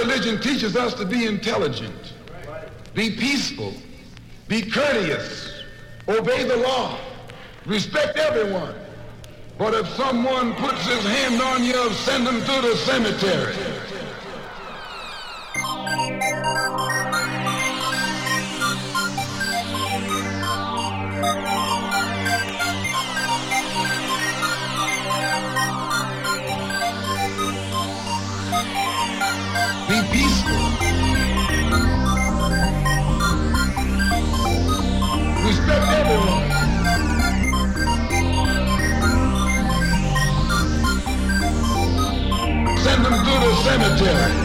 Religion teaches us to be intelligent, be peaceful, be courteous, obey the law, respect everyone. But if someone puts his hand on you, send him to the cemetery. Cemetery.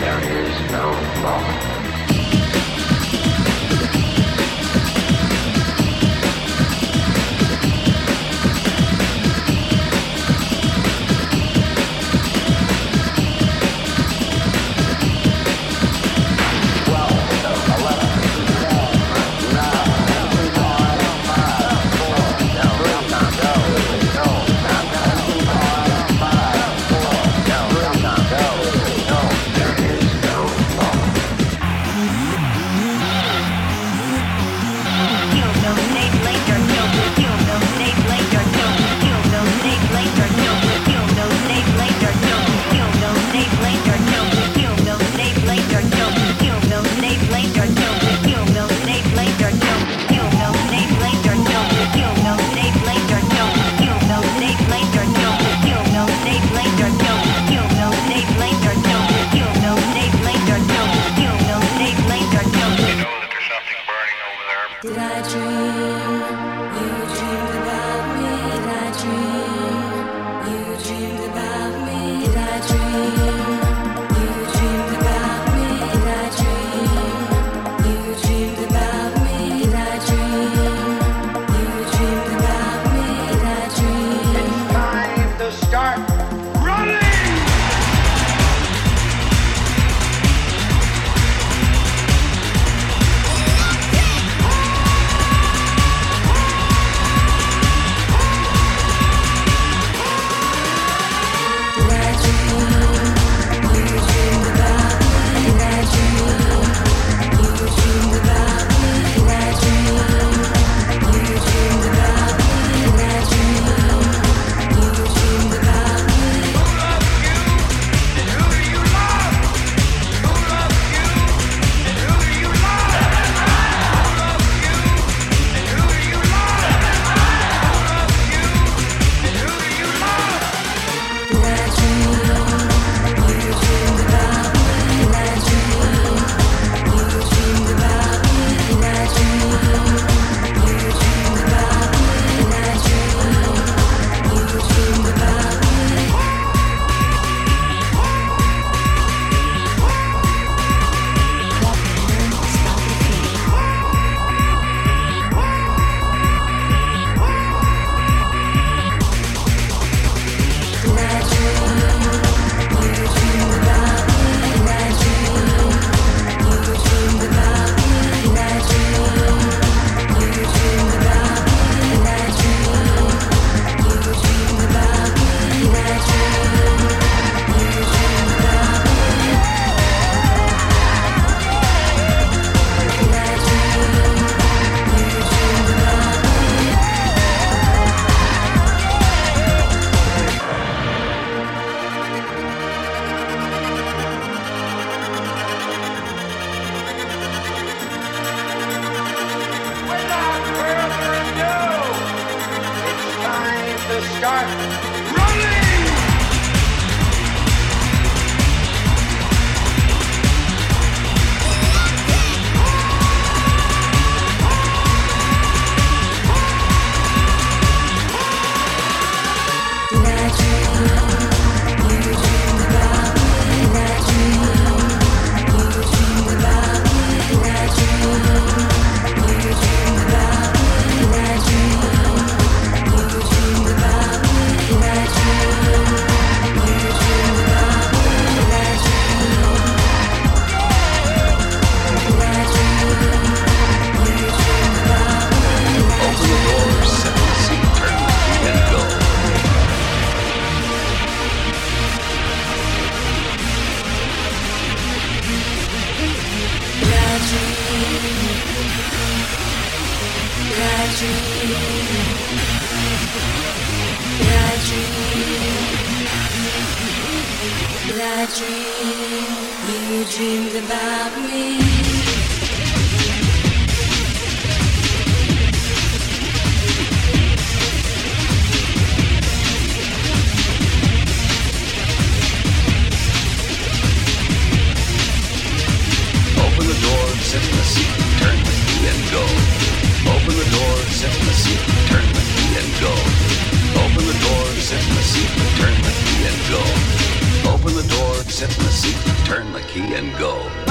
There is no law. and go.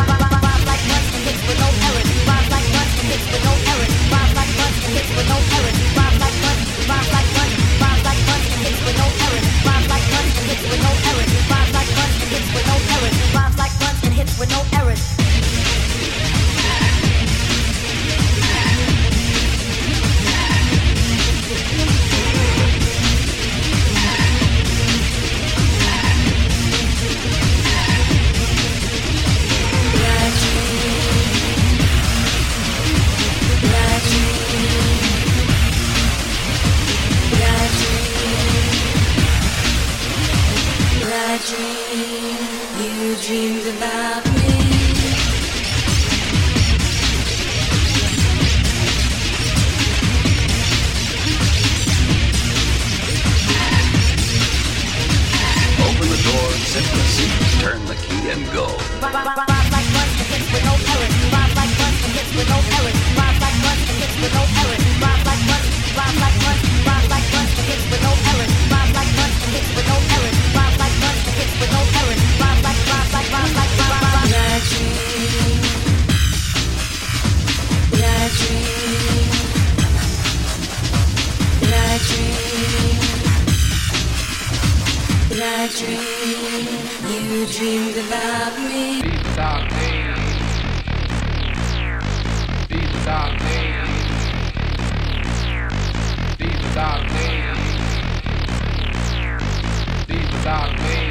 stop me.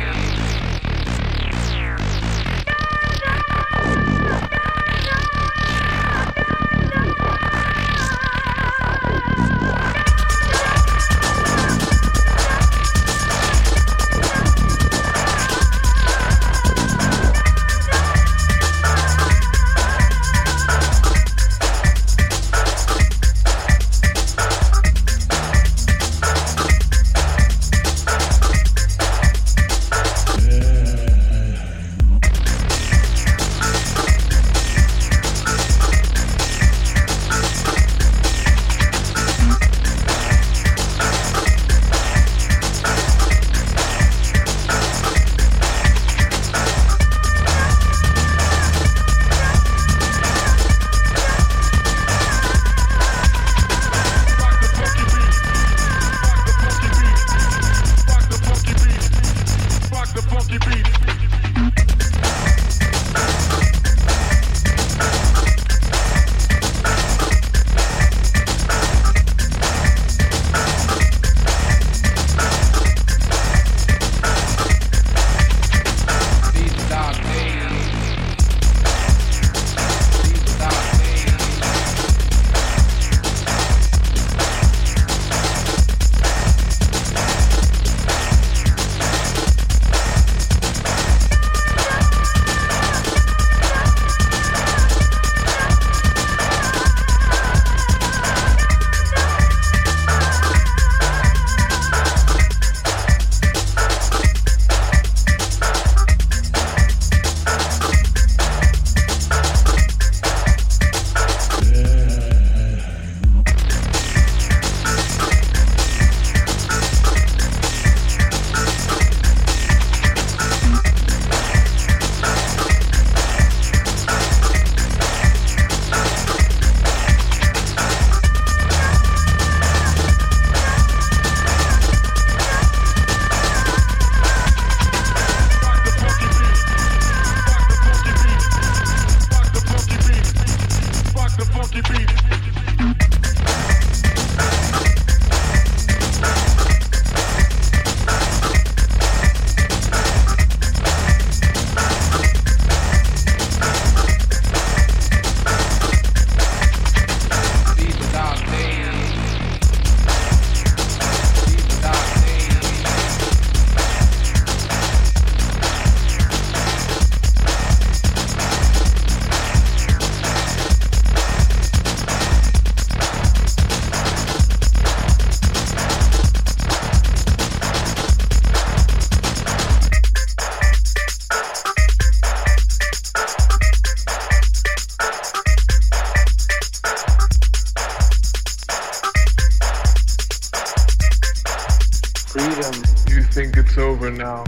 Freedom. You think it's over now.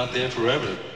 Out there forever.